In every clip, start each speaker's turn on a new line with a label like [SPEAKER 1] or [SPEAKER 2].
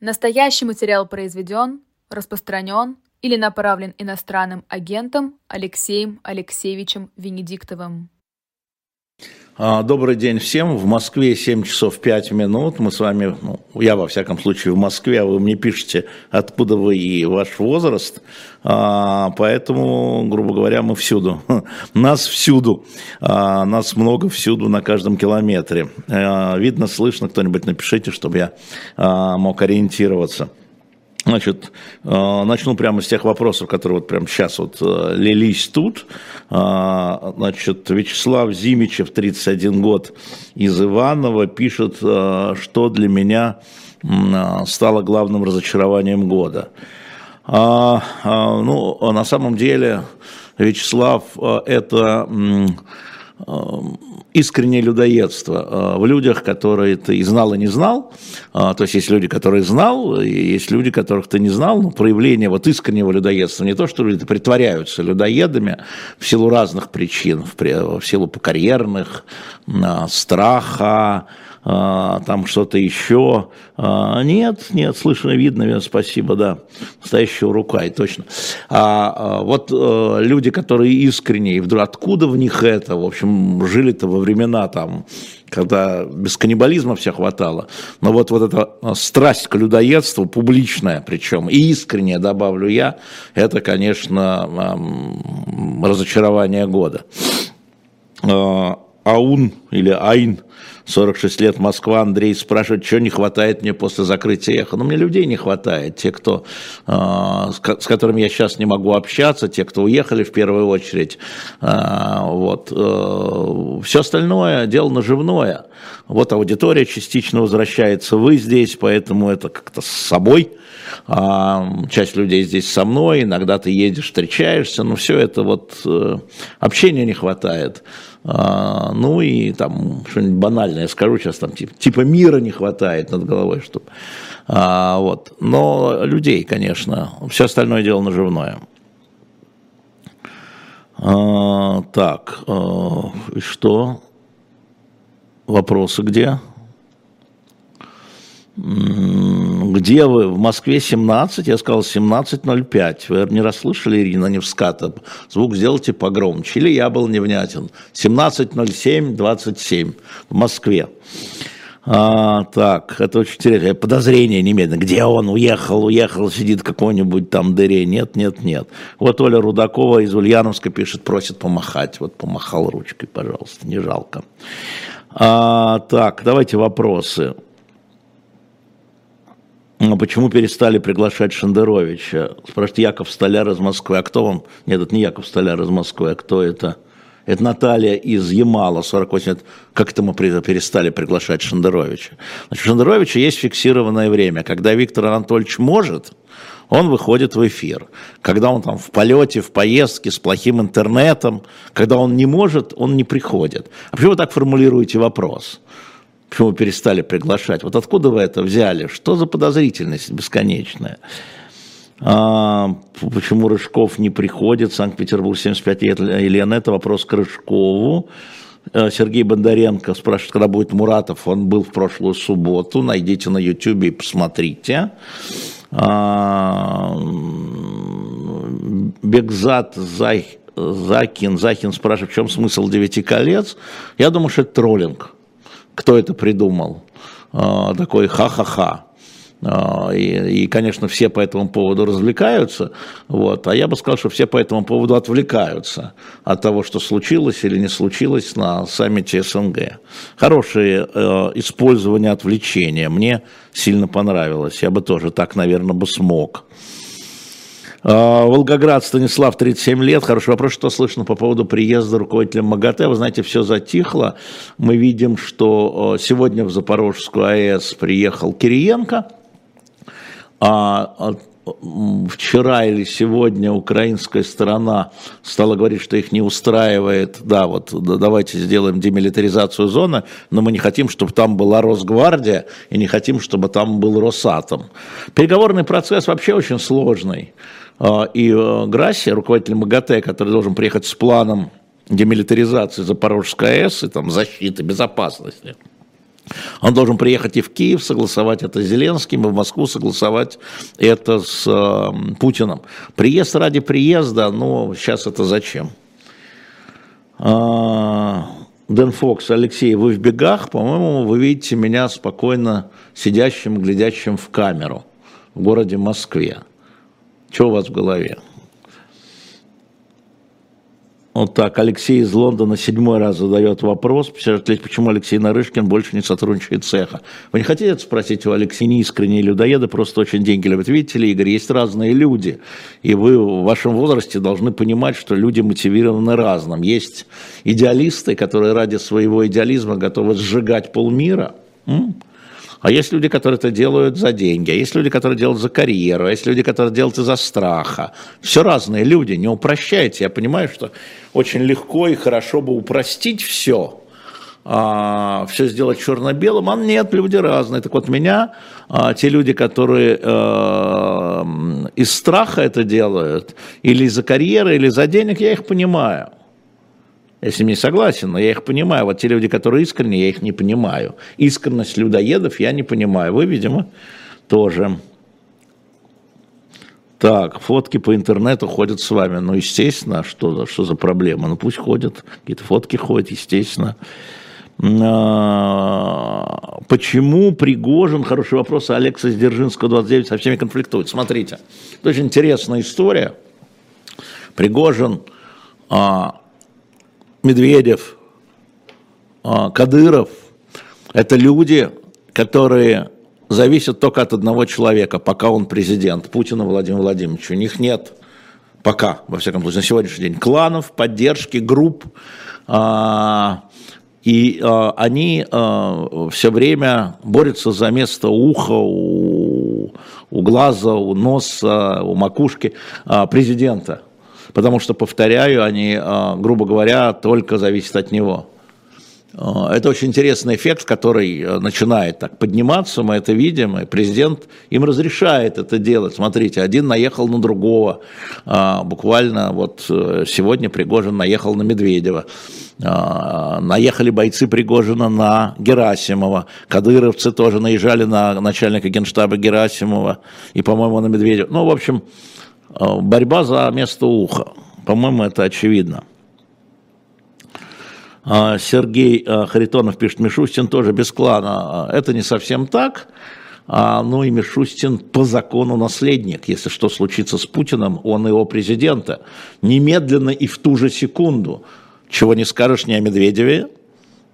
[SPEAKER 1] Настоящий материал произведен, распространен или направлен иностранным агентом Алексеем Алексеевичем Венедиктовым.
[SPEAKER 2] А, добрый день всем. В Москве 7 часов 5 минут. Мы с вами, ну, я во всяком случае в Москве, а вы мне пишете, откуда вы и ваш возраст. А, поэтому, грубо говоря, мы всюду. Нас всюду. А, нас много всюду на каждом километре. Видно, слышно, кто-нибудь напишите, чтобы я мог ориентироваться. Значит, э, начну прямо с тех вопросов, которые вот прямо сейчас вот э, лились тут. Э, значит, Вячеслав Зимичев, 31 год, из Иванова, пишет, что для меня стало главным разочарованием года. Ну, на самом деле, Вячеслав, это искреннее людоедство в людях, которые ты и знал, и не знал. То есть есть люди, которые знал, и есть люди, которых ты не знал. Но проявление вот искреннего людоедства, не то, что люди притворяются людоедами в силу разных причин, в силу карьерных, страха, там что-то еще. А, нет, нет, слышно, видно, спасибо, да, настоящего рука, и точно. А, а вот а, люди, которые искренне, и вдруг откуда в них это, в общем, жили-то во времена там, когда без каннибализма все хватало. Но вот, вот эта страсть к людоедству, публичная причем, и искренняя, добавлю я, это, конечно, разочарование года. Аун или Айн 46 лет Москва, Андрей спрашивает, что не хватает мне после закрытия эхо. Ну, мне людей не хватает, те, кто, э, с, которыми я сейчас не могу общаться, те, кто уехали в первую очередь. Э, вот. Э, все остальное дело наживное. Вот аудитория частично возвращается, вы здесь, поэтому это как-то с собой. А, часть людей здесь со мной, иногда ты едешь, встречаешься, но все это вот э, общения не хватает. А, ну и там что-нибудь банальное скажу сейчас, там типа, типа мира не хватает над головой, чтобы... А, вот. Но людей, конечно, все остальное дело наживное. А, так, а, что? Вопросы где? Где вы? В Москве 17, я сказал 17.05. Вы не расслышали, Ирина Невската? Звук сделайте погромче. Или я был невнятен. 17.07, 27 в Москве. А, так, это очень интересно. Подозрение немедленно. Где он? Уехал, уехал, сидит какой-нибудь там дыре. Нет, нет, нет. Вот Оля Рудакова из Ульяновска пишет, просит помахать. Вот помахал ручкой, пожалуйста, не жалко. А, так, давайте вопросы. А почему перестали приглашать Шендеровича? Спрашивает Яков Столяр из Москвы. А кто вам? Нет, это не Яков Столяр из Москвы, а кто это? Это Наталья из Ямала, 48 лет. Как это мы перестали приглашать Шендеровича? Значит, у Шендеровича есть фиксированное время. Когда Виктор Анатольевич может, он выходит в эфир. Когда он там в полете, в поездке, с плохим интернетом, когда он не может, он не приходит. А почему вы так формулируете вопрос? Почему перестали приглашать? Вот откуда вы это взяли? Что за подозрительность бесконечная? А, почему Рыжков не приходит? Санкт-Петербург 75 лет. Елена, это вопрос к Рыжкову. Э, Сергей Бондаренко спрашивает, когда будет Муратов. Он был в прошлую субботу. Найдите на YouTube и посмотрите. А, Бекзат Зай, Закин, Захин спрашивает, в чем смысл девяти колец? Я думаю, что это троллинг кто это придумал. А, такой ха-ха-ха. А, и, и, конечно, все по этому поводу развлекаются, вот, а я бы сказал, что все по этому поводу отвлекаются от того, что случилось или не случилось на саммите СНГ. Хорошее э, использование отвлечения мне сильно понравилось, я бы тоже так, наверное, бы смог. А, Волгоград, Станислав, 37 лет. Хороший вопрос, что слышно по поводу приезда руководителя МАГАТЭ. Вы знаете, все затихло. Мы видим, что сегодня в Запорожскую АЭС приехал Кириенко. А, а вчера или сегодня украинская сторона стала говорить, что их не устраивает, да, вот давайте сделаем демилитаризацию зоны, но мы не хотим, чтобы там была Росгвардия и не хотим, чтобы там был Росатом. Переговорный процесс вообще очень сложный. А, и э, Грасси, руководитель МАГАТЭ, который должен приехать с планом демилитаризации Запорожской АЭС и там защиты, безопасности, Он должен приехать и в Киев, согласовать это с Зеленским, и в Москву согласовать это с э, Путиным. Приезд ради приезда, ну, сейчас это зачем? А, Дэн Фокс, Алексей, вы в бегах, по-моему, вы видите меня спокойно сидящим, глядящим в камеру в городе Москве. Что у вас в голове? Вот так, Алексей из Лондона седьмой раз задает вопрос, почему Алексей Нарышкин больше не сотрудничает цеха. Вы не хотите это спросить у Алексея? Не искренние людоеды, просто очень деньги любят. Видите ли, Игорь, есть разные люди, и вы в вашем возрасте должны понимать, что люди мотивированы разным. Есть идеалисты, которые ради своего идеализма готовы сжигать полмира, а есть люди, которые это делают за деньги, а есть люди, которые делают за карьеру, а есть люди, которые делают из-за страха. Все разные люди, не упрощайте. Я понимаю, что очень легко и хорошо бы упростить все, а, все сделать черно-белым, а нет, люди разные. Так вот, меня, а, те люди, которые а, из страха это делают, или из-за карьеры, или из-за денег, я их понимаю. Ним не согласен, но я их понимаю. Вот те люди, которые искренне, я их не понимаю. Искренность людоедов я не понимаю. Вы, видимо, тоже. Так, фотки по интернету ходят с вами. Ну, естественно, что, что за проблема? Ну, пусть ходят, какие-то фотки ходят, естественно. А, почему Пригожин, хороший вопрос, Алекса Сдержинского, 29, со всеми конфликтует? Смотрите, это очень интересная история. Пригожин а, Медведев, а, Кадыров – это люди, которые зависят только от одного человека, пока он президент, Путина Владимира Владимировича. У них нет. Пока, во всяком случае, на сегодняшний день, кланов, поддержки, групп, а, и а, они все время борются за место уха, у глаза, у носа, у макушки президента – потому что, повторяю, они, а, грубо говоря, только зависят от него. А, это очень интересный эффект, который а, начинает так подниматься, мы это видим, и президент им разрешает это делать. Смотрите, один наехал на другого, буквально вот э, сегодня Пригожин наехал на Медведева, наехали бойцы Пригожина на Герасимова, кадыровцы тоже наезжали на начальника генштаба Герасимова и, по-моему, на Медведева. Ну, в общем, борьба за место уха. По-моему, это очевидно. А, Сергей э, Харитонов пишет, Мишустин тоже без клана. Это не совсем так. А, ну и Мишустин по закону наследник. Если что случится с Путиным, он его президента. Немедленно и в ту же секунду. Чего не скажешь ни о Медведеве,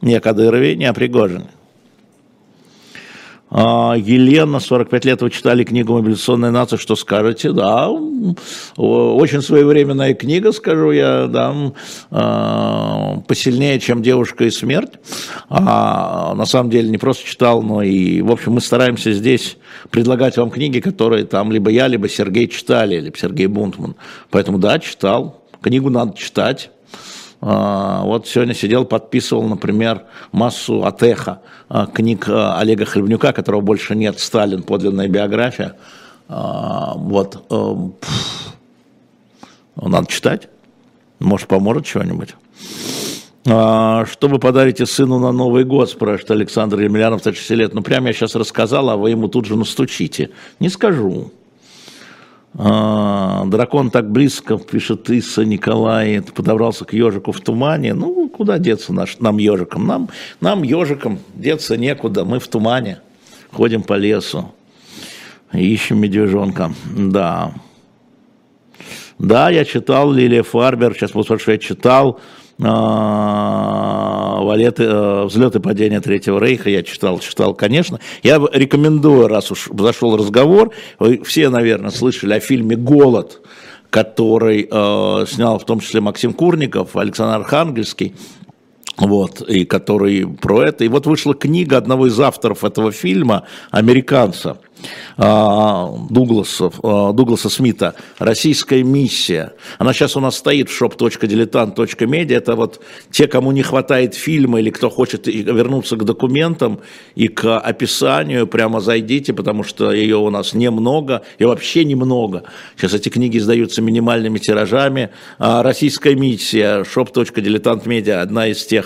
[SPEAKER 2] ни о Кадырове, ни о Пригожине. А, Елена, 45 лет, вы читали книгу «Мобилизационная нация», что скажете? Да, очень своевременная книга, скажу я, да, а, посильнее, чем «Девушка и смерть». А, на самом деле не просто читал, но и, в общем, мы стараемся здесь предлагать вам книги, которые там либо я, либо Сергей читали, либо Сергей Бунтман. Поэтому да, читал. Книгу надо читать. А, вот сегодня сидел, подписывал, например, массу Атеха, а, книг а, Олега Хлебнюка, которого больше нет, «Сталин. Подлинная биография». Вот. Надо читать. Может, поможет чего-нибудь. Что вы подарите сыну на Новый год, спрашивает Александр Емельянов, 36 лет. Ну, прямо я сейчас рассказал, а вы ему тут же настучите. Не скажу. А, дракон так близко, пишет Иса Николай, подобрался к ежику в тумане. Ну, куда деться наш, нам ежикам? Нам, нам ежикам деться некуда, мы в тумане, ходим по лесу, ищем медвежонка. Да. Да, я читал Лилия Фарбер, сейчас буду спрашивать, я читал валеты, э, взлет и падение Третьего Рейха, я читал, читал, конечно. Я рекомендую, раз уж зашел разговор, вы все, наверное, слышали о фильме «Голод», который э, снял в том числе Максим Курников, Александр Архангельский, вот, и который про это. И вот вышла книга одного из авторов этого фильма, американца, а, Дугласа, Дугласа Смита «Российская миссия». Она сейчас у нас стоит в shop.diletant.media. Это вот те, кому не хватает фильма или кто хочет вернуться к документам и к описанию, прямо зайдите, потому что ее у нас немного, и вообще немного. Сейчас эти книги издаются минимальными тиражами. А, «Российская миссия», shop.diletant.media, одна из тех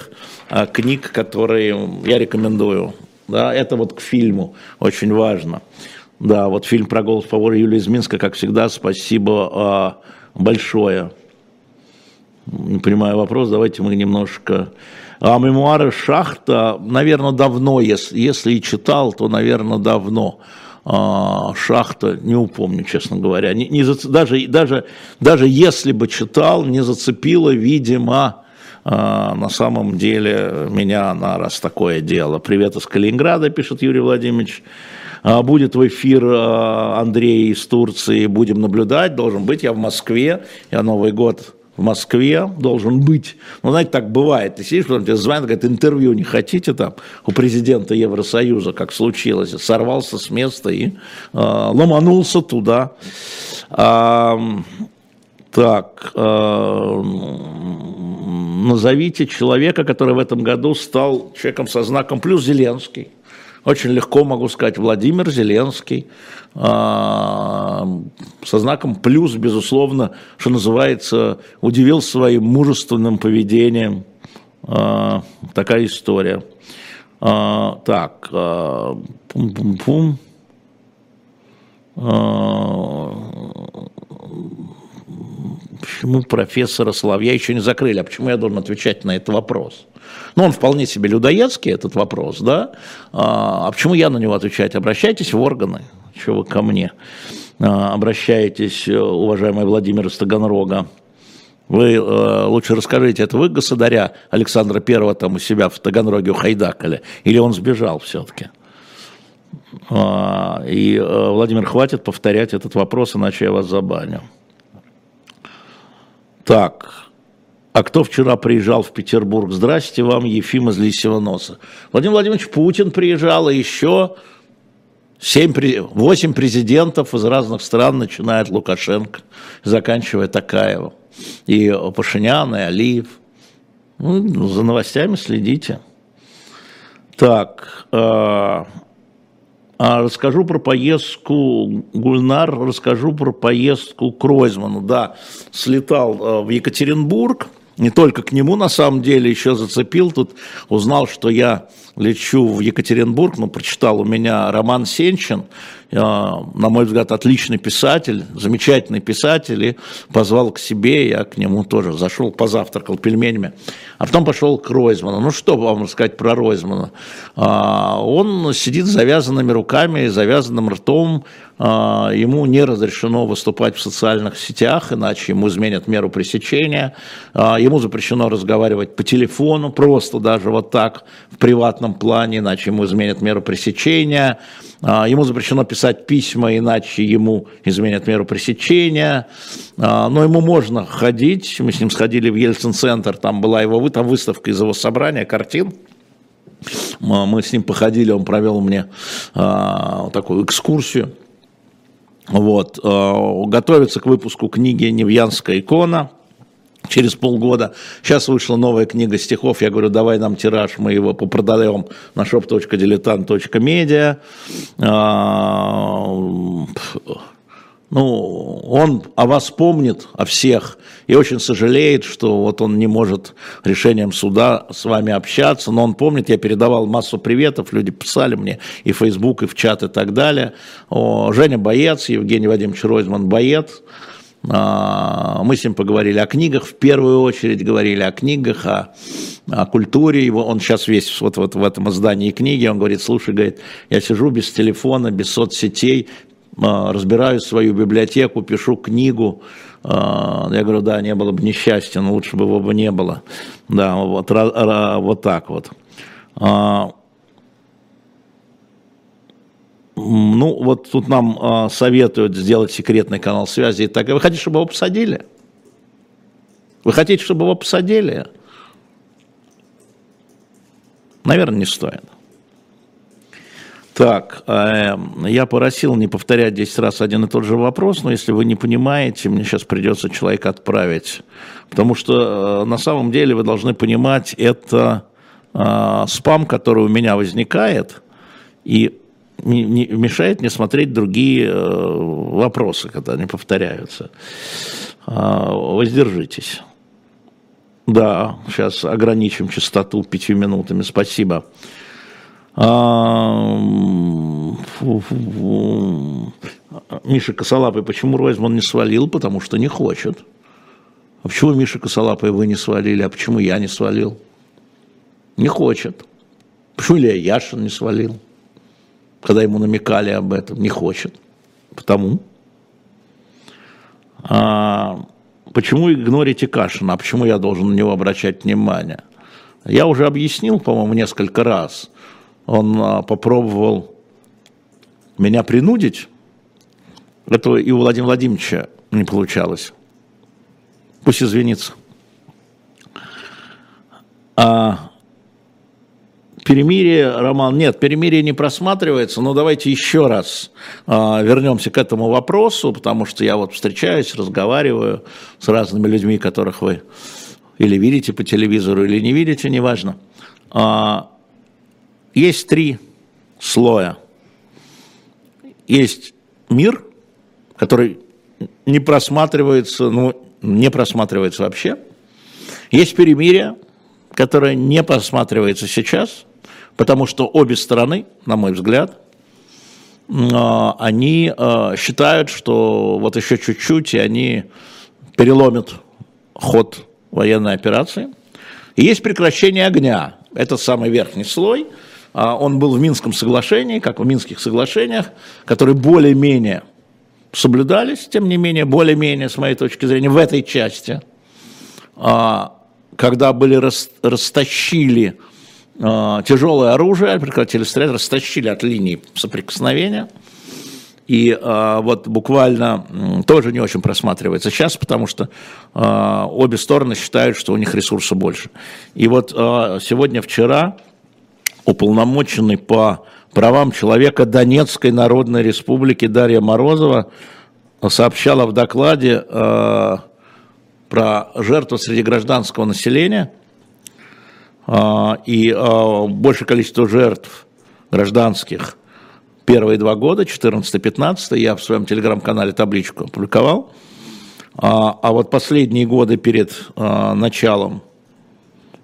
[SPEAKER 2] книг, которые я рекомендую Да, это вот к фильму очень важно. Да, вот фильм про голос повара Юлии из Минска, как всегда, спасибо э, большое. Не понимаю вопрос, давайте мы немножко... А мемуары Шахта, наверное, давно, если, если и читал, то, наверное, давно. А, Шахта, не упомню, честно говоря. Не, не, даже, даже, даже если бы читал, не зацепило, видимо, а, на самом деле меня на раз такое дело. Привет из Калининграда, пишет Юрий Владимирович. А, будет в эфир а, Андрей из Турции, будем наблюдать, должен быть, я в Москве, я Новый год в Москве должен быть. Ну, знаете, так бывает. Ты сидишь, потом тебе звонят, говорят, интервью не хотите там у президента Евросоюза, как случилось. Сорвался с места и э, ломанулся туда. А, так, э, назовите человека, который в этом году стал человеком со знаком плюс Зеленский. Очень легко могу сказать, Владимир Зеленский а, со знаком плюс, безусловно, что называется, удивил своим мужественным поведением. А, такая история. Так, пум-пум-пум. Почему профессора Соловья еще не закрыли? А почему я должен отвечать на этот вопрос? Ну, он вполне себе людоедский, этот вопрос, да? А, а почему я на него отвечать? Обращайтесь в органы, что вы ко мне а, обращаетесь, уважаемый Владимир из Таганрога. Вы э, лучше расскажите, это вы государя Александра Первого там у себя в Таганроге ухайдакали, или он сбежал все-таки? А, и, э, Владимир, хватит повторять этот вопрос, иначе я вас забаню. Так, а кто вчера приезжал в Петербург? Здрасте вам, Ефим из Лисьего носа. Владимир Владимирович Путин приезжал, и еще 7, 8 президентов из разных стран, начиная от Лукашенко, заканчивая Такаева. И Пашинян, и Алиев. Ну, за новостями следите. Так, э, расскажу про поездку, Гульнар, расскажу про поездку к. Да, слетал э, в Екатеринбург, не только к нему, на самом деле, еще зацепил тут, узнал, что я лечу в Екатеринбург, ну, прочитал у меня Роман Сенчин, на мой взгляд, отличный писатель, замечательный писатель, и позвал к себе, я к нему тоже зашел, позавтракал пельменями, а потом пошел к Ройзману. Ну, что вам сказать про Ройзмана? А, он сидит с завязанными руками, завязанным ртом, а, ему не разрешено выступать в социальных сетях, иначе ему изменят меру пресечения, а, ему запрещено разговаривать по телефону, просто даже вот так, в приватном плане, иначе ему изменят меру пресечения, а, ему запрещено писать письма, иначе ему изменят меру пресечения, но ему можно ходить, мы с ним сходили в Ельцин-центр, там была его там выставка из его собрания картин, мы с ним походили, он провел мне такую экскурсию вот. Готовится к выпуску книги «Невьянская икона». Через полгода. Сейчас вышла новая книга стихов. Я говорю, давай нам тираж, мы его попродаем на shop.diletant.media ну, он о вас помнит, о всех, и очень сожалеет, что вот он не может решением суда с вами общаться, но он помнит, я передавал массу приветов, люди писали мне и в Facebook, и в чат, и так далее. О, Женя боец, Евгений Вадимович Ройзман боец, а, мы с ним поговорили о книгах, в первую очередь говорили о книгах, о, о культуре его. Он сейчас весь вот, вот в этом издании книги, он говорит, слушай, говорит, я сижу без телефона, без соцсетей, а, разбираю свою библиотеку, пишу книгу. А, я говорю, да, не было бы несчастья, но лучше бы его бы не было. Да, вот, вот так вот. А, ну, вот тут нам советуют сделать секретный канал связи и так. Вы хотите, чтобы его посадили? Вы хотите, чтобы его посадили? Наверное, не стоит. Так, э, я просил не повторять 10 раз один и тот же вопрос, но если вы не понимаете, мне сейчас придется человека отправить. Потому что э, на самом деле вы должны понимать, это э, спам, который у меня возникает, и не, не, мешает мне смотреть другие э, вопросы, когда они повторяются. Э, воздержитесь. Да, сейчас ограничим частоту пятью минутами. Спасибо. А, Миша Косолапый, почему Ройзман не свалил? Потому что не хочет. А почему Миша Косолапый вы не свалили? А почему я не свалил? Не хочет. Почему Илья Яшин не свалил? Когда ему намекали об этом, не хочет. Потому. А, почему игнорите Кашина? А почему я должен на него обращать внимание? Я уже объяснил, по-моему, несколько раз. Он а, попробовал меня принудить. Это и у Владимира Владимировича не получалось. Пусть извинится. А перемирие, Роман, нет, перемирие не просматривается, но давайте еще раз а, вернемся к этому вопросу, потому что я вот встречаюсь, разговариваю с разными людьми, которых вы или видите по телевизору, или не видите, неважно. А, есть три слоя. Есть мир, который не просматривается, ну, не просматривается вообще. Есть перемирие, которое не просматривается сейчас, потому что обе стороны, на мой взгляд, а, они а, считают, что вот еще чуть-чуть, и они переломят ход военной операции. И есть прекращение огня. Это самый верхний слой. А, он был в Минском соглашении, как в Минских соглашениях, которые более-менее соблюдались, тем не менее, более-менее, с моей точки зрения, в этой части, когда были растащили тяжелое оружие, прекратили стрелять, растащили от линии соприкосновения – и э, вот буквально тоже не очень просматривается сейчас, потому что э, обе стороны считают, что у них ресурса больше. И вот э, сегодня, вчера уполномоченный по правам человека Донецкой Народной Республики Дарья Морозова сообщала в докладе э, про жертву среди гражданского населения и э, большее количество жертв гражданских первые два года, 14-15, я в своем телеграм-канале табличку опубликовал. А, а вот последние годы перед а, началом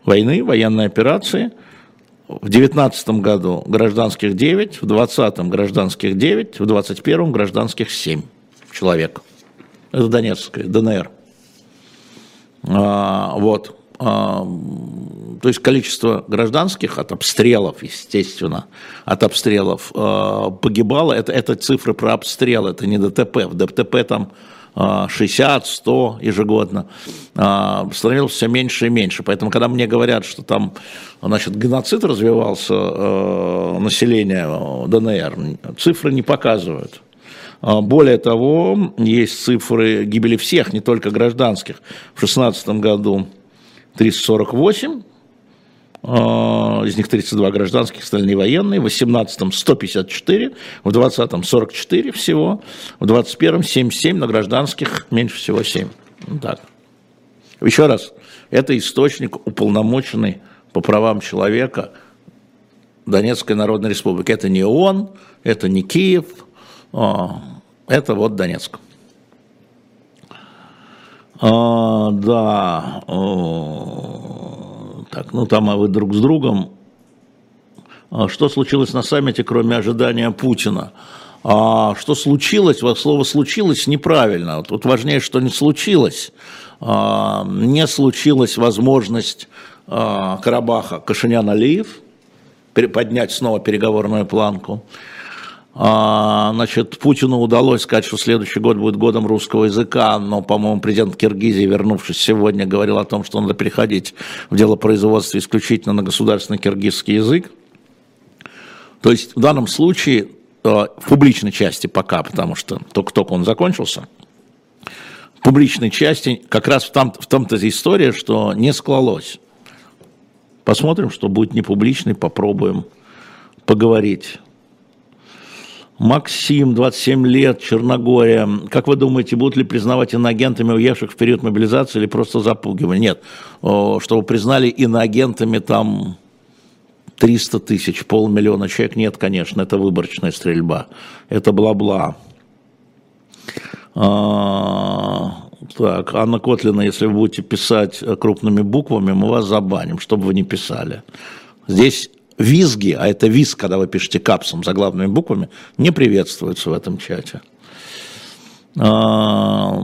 [SPEAKER 2] войны, военной операции, в 19 году гражданских 9, в 20 гражданских 9, в 21 гражданских 7 человек. Это Донецкая, ДНР. А, вот. А, то есть количество гражданских от обстрелов, естественно, от обстрелов а, погибало. Это, это цифры про обстрел, это не ДТП. В ДТП там 60, 100 ежегодно, становилось все меньше и меньше. Поэтому, когда мне говорят, что там значит, геноцид развивался э, население ДНР, цифры не показывают. Более того, есть цифры гибели всех, не только гражданских. В 2016 году 348, а, из них 32 гражданских, остальные военные, в 18-м 154, в 20-м 44 всего, в 21-м 77, на гражданских меньше всего 7. Так. Еще раз, это источник уполномоченный по правам человека Донецкой Народной Республики. Это не ООН, это не Киев, а, это вот Донецк. А, да. Так, ну там а вы друг с другом. А что случилось на саммите, кроме ожидания Путина? А что случилось? Вот слово случилось неправильно. Тут важнее, что не случилось. А, не случилась возможность а, Карабаха Кашинян-Алиев поднять снова переговорную планку. А, значит, Путину удалось сказать, что следующий год будет годом русского языка, но, по-моему, президент Киргизии, вернувшись сегодня, говорил о том, что надо переходить в дело производства исключительно на государственный киргизский язык. То есть в данном случае, э, в публичной части пока, потому что только-только он закончился, в публичной части как раз в, том, в том-то история, что не склалось. Посмотрим, что будет не публичный, попробуем поговорить. Максим, 27 лет, Черногория. Как вы думаете, будут ли признавать иноагентами уехавших в период мобилизации или просто запугивали? Нет. Чтобы признали иноагентами там 300 тысяч, полмиллиона человек, нет, конечно, это выборочная стрельба. Это бла-бла. А, так, Анна Котлина, если вы будете писать крупными буквами, мы вас забаним, чтобы вы не писали. Здесь визги, а это визг, когда вы пишете капсом заглавными буквами, не приветствуются в этом чате. А,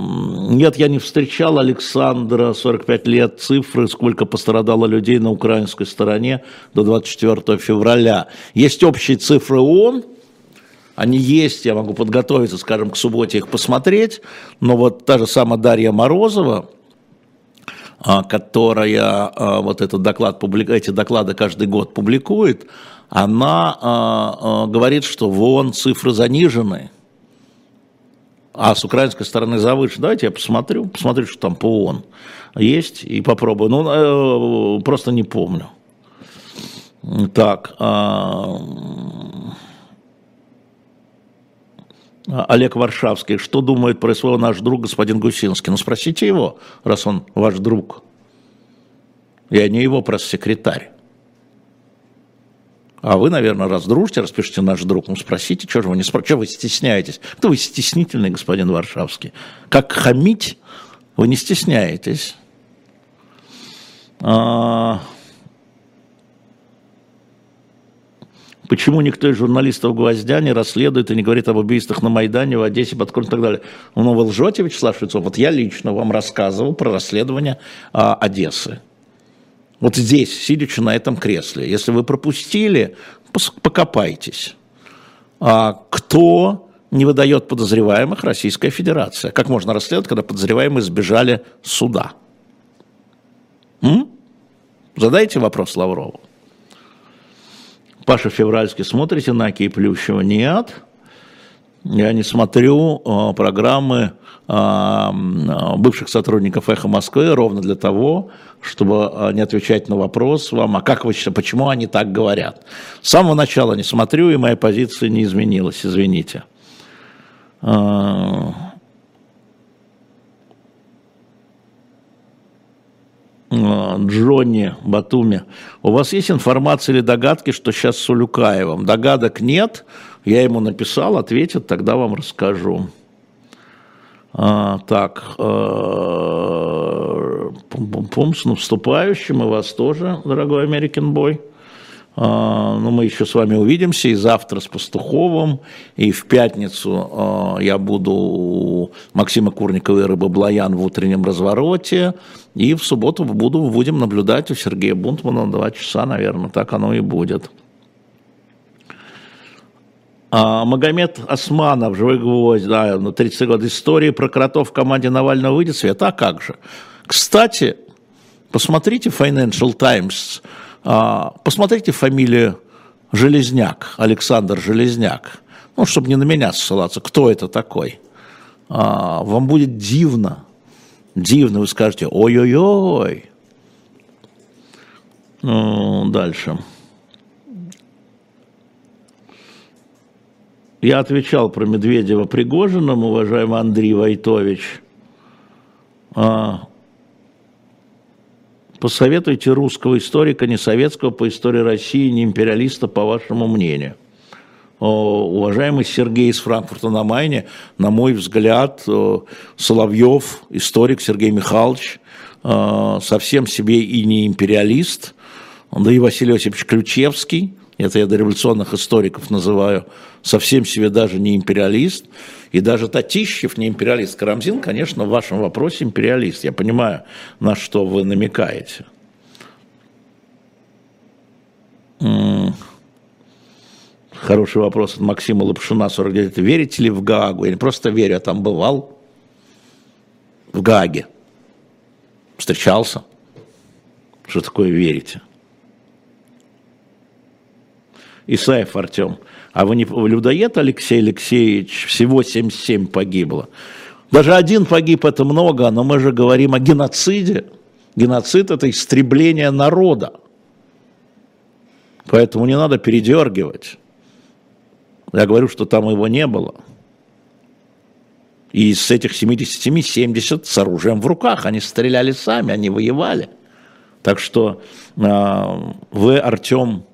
[SPEAKER 2] нет, я не встречал Александра, 45 лет, цифры, сколько пострадало людей на украинской стороне до 24 февраля. Есть общие цифры ООН, они есть, я могу подготовиться, скажем, к субботе их посмотреть, но вот та же самая Дарья Морозова, которая а, вот этот доклад, эти доклады каждый год публикует, она говорит, что в ООН цифры занижены – а с украинской стороны завыше. Давайте я посмотрю, посмотрю, что там по ООН есть, и попробую. Ну, э, просто не помню. Так. Олег Варшавский, что думает про своего наш друг господин Гусинский? Ну, спросите его, раз он ваш друг. Я не его пресс-секретарь. А вы, наверное, раз дружите, распишите наш друг, ну спросите, что же вы не спрашиваете, что вы стесняетесь? Кто вы стеснительный, господин Варшавский? Как хамить, вы не стесняетесь. А... Почему никто из журналистов Гвоздя не расследует и не говорит об убийствах на Майдане, в Одессе, под и так далее? Ну, вы лжете, Вячеслав Швецов? Вот я лично вам рассказывал про расследование а, Одессы. Вот здесь, сидячи на этом кресле. Если вы пропустили, покопайтесь. А кто не выдает подозреваемых Российская Федерация? Как можно расследовать, когда подозреваемые сбежали суда? М? Задайте вопрос Лаврову. Паша Февральский, смотрите на Аки Плющева? Нет. Я не смотрю э, программы э, бывших сотрудников «Эхо Москвы» ровно для того, чтобы э, не отвечать на вопрос вам, а как вы почему они так говорят. С самого начала не смотрю, и моя позиция не изменилась, извините. Джонни Батуми, у вас есть информация или догадки, что сейчас с Улюкаевым? Догадок нет, я ему написал, ответит, тогда вам расскажу. А, так, э, пум с наступающим, и вас тоже, дорогой American Boy. А, ну, мы еще с вами увидимся и завтра с Пастуховым, и в пятницу а, я буду у Максима Курникова и Рыбы Блоян в утреннем развороте, и в субботу буду, будем наблюдать у Сергея Бунтмана два часа, наверное, так оно и будет. А, Магомед Османов, живой гвоздь, да, на 30 год истории про кротов в команде Навального выйдет свет. А как же? Кстати, посмотрите Financial Times, посмотрите фамилию Железняк, Александр Железняк. Ну, чтобы не на меня ссылаться, кто это такой. А, вам будет дивно, дивно, вы скажете, ой-ой-ой. Ну, дальше. Я отвечал про Медведева Пригожиным, уважаемый Андрей Войтович. А, посоветуйте русского историка, не советского, по истории России, не империалиста, по вашему мнению. Уважаемый Сергей из Франкфурта на Майне, на мой взгляд, Соловьев, историк Сергей Михайлович, совсем себе и не империалист, да и Василий Осипович Ключевский, это я до революционных историков называю, совсем себе даже не империалист, и даже Татищев не империалист. Карамзин, конечно, в вашем вопросе империалист. Я понимаю, на что вы намекаете. Хороший вопрос от Максима Лапшина, 49. Верите ли в Гаагу? Я не просто верю, я там бывал. В Гааге. Встречался. Что такое верите? Исаев Артем. А вы не людоед Алексей Алексеевич? Всего 77 погибло. Даже один погиб это много, но мы же говорим о геноциде. Геноцид это истребление народа. Поэтому не надо передергивать. Я говорю, что там его не было. И из этих 77 70 с оружием в руках. Они стреляли сами, они воевали. Так что э, вы, Артем,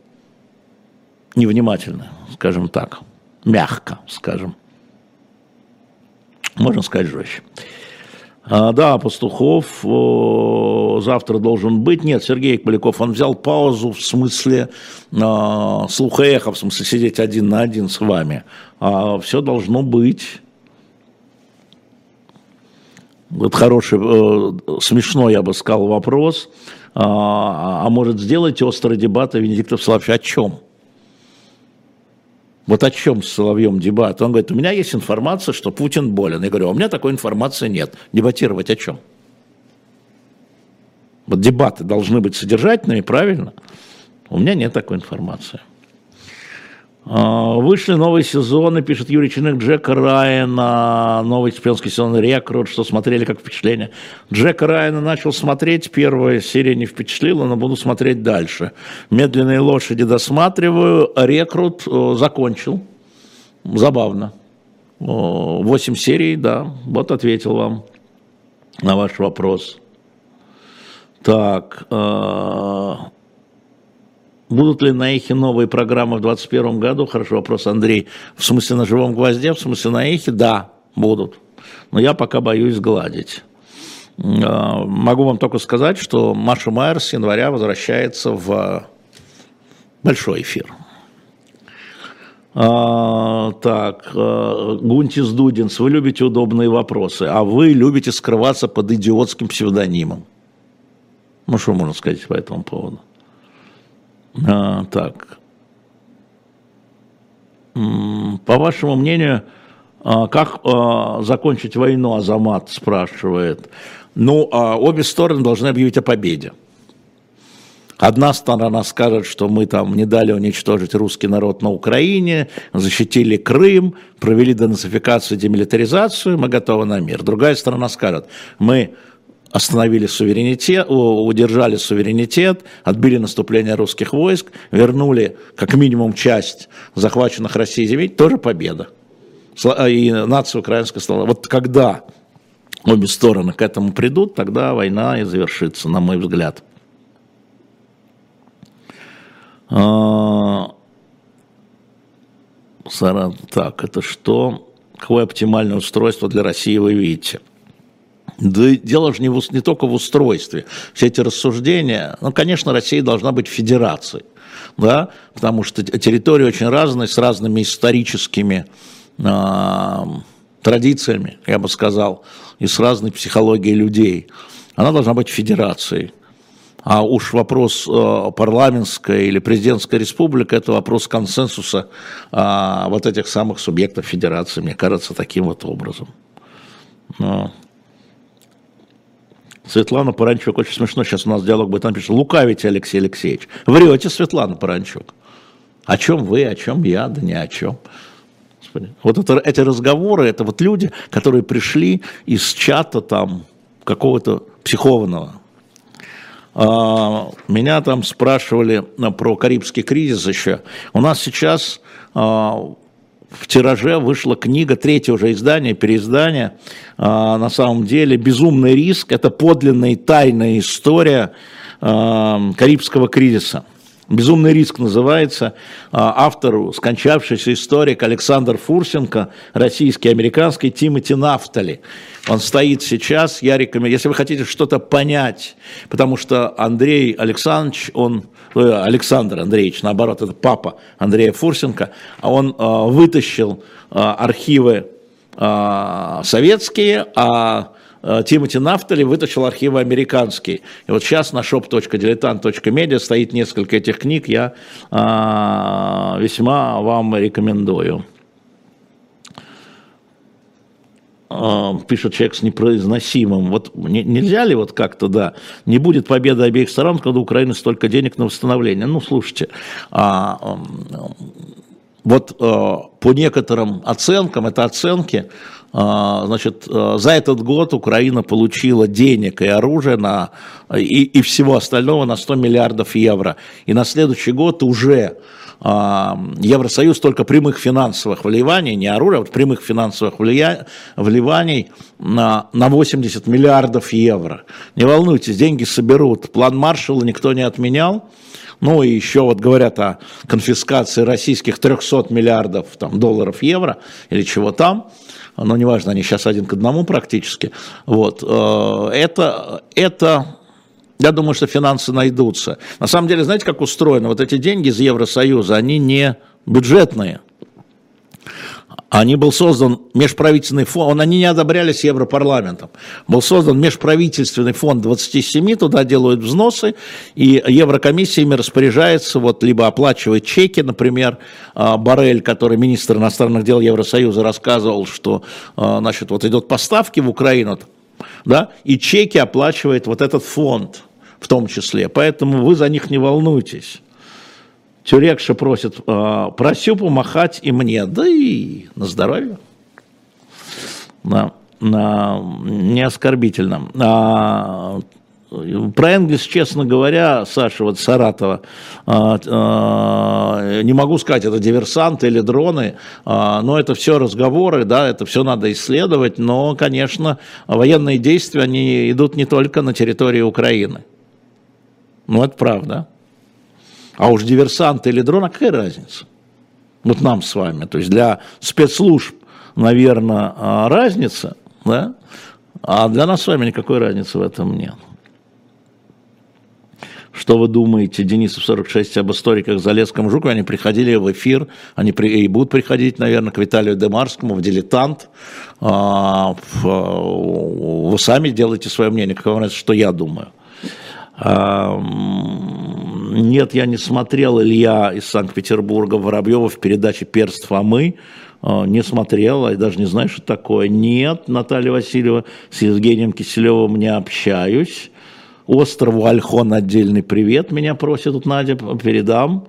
[SPEAKER 2] невнимательны, скажем так, мягко скажем. Можно сказать жестче. А, да, Пастухов о, завтра должен быть. Нет, Сергей Поляков, он взял паузу в смысле э, слуха эхо, в смысле сидеть один на один с вами. А все должно быть. Вот хороший, э, смешной, я бы сказал, вопрос. А, а может сделать острый дебат о Венедиктов Соловьевич о чем? Вот о чем с Соловьем дебат? Он говорит, у меня есть информация, что Путин болен. Я говорю, а у меня такой информации нет. Дебатировать о чем? Вот дебаты должны быть содержательными, правильно? У меня нет такой информации. А, вышли новые сезоны, пишет Юрий Чиных, Джека Райана, новый чемпионский сезон «Рекрут», что смотрели, как впечатление. Джека Райана начал смотреть, первая серия не впечатлила, но буду смотреть дальше. «Медленные лошади» досматриваю, «Рекрут» закончил, забавно. Восемь серий, да, вот ответил вам на ваш вопрос. Так, а, Будут ли на Эхе новые программы в 2021 году? Хороший вопрос, Андрей. В смысле на живом гвозде, в смысле на Эхе? Да, будут. Но я пока боюсь гладить. А, могу вам только сказать, что Маша Майер с января возвращается в большой эфир. А, так, а, Гунтис Дудинс, вы любите удобные вопросы, а вы любите скрываться под идиотским псевдонимом. Ну, что можно сказать по этому поводу? А, так. По вашему мнению, а, как а, закончить войну, Азамат спрашивает. Ну, а обе стороны должны объявить о победе. Одна сторона скажет, что мы там не дали уничтожить русский народ на Украине, защитили Крым, провели денацификацию, демилитаризацию, мы готовы на мир. Другая сторона скажет, мы остановили суверенитет, удержали суверенитет, отбили наступление русских войск, вернули как минимум часть захваченных Россией земель, тоже победа. И нация украинская стала. Вот когда обе стороны к этому придут, тогда война и завершится, на мой взгляд. А, так, это что? Какое оптимальное устройство для России вы видите? Да дело же не, в, не только в устройстве. Все эти рассуждения, ну, конечно, Россия должна быть федерацией, да, потому что территории очень разные, с разными историческими э, традициями, я бы сказал, и с разной психологией людей. Она должна быть федерацией. А уж вопрос э, парламентская или президентская республика – это вопрос консенсуса э, вот этих самых субъектов федерации, мне кажется, таким вот образом. Но... Светлана Паранчук, очень смешно, сейчас у нас диалог будет, там пишет, лукавите, Алексей Алексеевич. Врете, Светлана Паранчук. О чем вы, о чем я, да ни о чем. Вот это, эти разговоры, это вот люди, которые пришли из чата там какого-то психованного. А, меня там спрашивали а, про Карибский кризис еще. У нас сейчас а, в тираже вышла книга, третье уже издание, переиздание, а, на самом деле «Безумный риск» – это подлинная и тайная история а, Карибского кризиса. «Безумный риск» называется. А, автор, скончавшийся историк Александр Фурсенко, российский, американский, Тимоти Нафтали. Он стоит сейчас, я рекомендую, если вы хотите что-то понять, потому что Андрей Александрович, он Александр Андреевич, наоборот, это папа Андрея Фурсенко, а он э, вытащил э, архивы советские, а Тимоти Нафтали вытащил архивы американские. И вот сейчас на shop.diletant.media стоит несколько этих книг, я весьма вам рекомендую. А, пишет человек с непроизносимым. Вот не, нельзя ли вот как-то, да, не будет победы обеих сторон, когда у Украины столько денег на восстановление? Ну, слушайте, а, вот а, по некоторым оценкам, это оценки, а, значит, а, за этот год Украина получила денег и оружия на, и, и всего остального на 100 миллиардов евро. И на следующий год уже Евросоюз только прямых финансовых вливаний, не оружия, а вот прямых финансовых влия... вливаний на, на 80 миллиардов евро. Не волнуйтесь, деньги соберут. План Маршалла никто не отменял. Ну и еще вот говорят о конфискации российских 300 миллиардов там, долларов, евро или чего там но неважно, они сейчас один к одному практически. Вот. Э, это, это я думаю, что финансы найдутся. На самом деле, знаете, как устроено? Вот эти деньги из Евросоюза, они не бюджетные. Они был создан межправительственный фонд, они не одобрялись Европарламентом. Был создан межправительственный фонд 27, туда делают взносы, и Еврокомиссия ими распоряжается, вот, либо оплачивает чеки, например, а, Барель, который министр иностранных дел Евросоюза рассказывал, что, а, значит, вот идет поставки в Украину, да, и чеки оплачивает вот этот фонд в том числе. Поэтому вы за них не волнуйтесь. Тюрекша просит э, просю помахать и мне, да и на здоровье. На, на, не оскорбительно. А, про Энгельс, честно говоря, Саша, вот Саратова, а, а, не могу сказать, это диверсанты или дроны, а, но это все разговоры, да, это все надо исследовать, но, конечно, военные действия, они идут не только на территории Украины. Ну, это правда. А уж диверсант или дрон, а какая разница? Вот нам с вами. То есть для спецслужб, наверное, а, разница, да? А для нас с вами никакой разницы в этом нет. Что вы думаете, Денисов 46 об историках Залесском Жукове? Они приходили в эфир, они при, и будут приходить, наверное, к Виталию Демарскому в «Дилетант». А, в, вы сами делаете свое мнение, как вам нравится, что я думаю. Нет, я не смотрел Илья из Санкт-Петербурга Воробьева в передаче «Перст Фомы». А, не смотрел, я даже не знаю, что такое. Нет, Наталья Васильева, с Евгением Киселевым не общаюсь. Острову Альхон отдельный привет меня просит тут Надя, передам.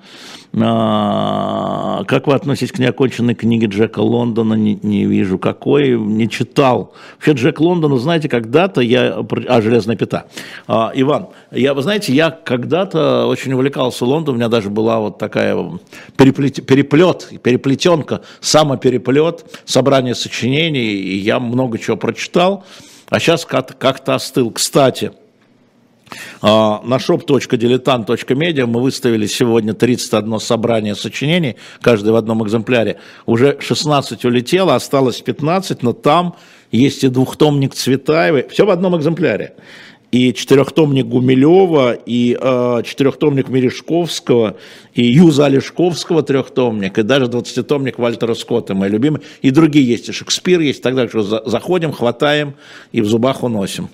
[SPEAKER 2] А, как вы относитесь к неоконченной книге Джека Лондона? Не, не вижу. Какой? Не читал. Вообще Джек Лондон, знаете, когда-то я... А, «Железная пята». А, Иван, я, вы знаете, я когда-то очень увлекался Лондоном. У меня даже была вот такая переплет, переплет, переплетенка, самопереплет, собрание сочинений, и я много чего прочитал. А сейчас как-то остыл. Кстати, на shop.diletant.media мы выставили сегодня 31 собрание сочинений, каждый в одном экземпляре. Уже 16 улетело, осталось 15, но там есть и двухтомник Цветаевой, все в одном экземпляре. И четырехтомник Гумилева, и э, четырехтомник Мережковского, и Юза Олешковского трехтомник, и даже двадцатитомник Вальтера Скотта, мой любимый. И другие есть, и Шекспир есть, и так далее. Заходим, хватаем и в зубах уносим.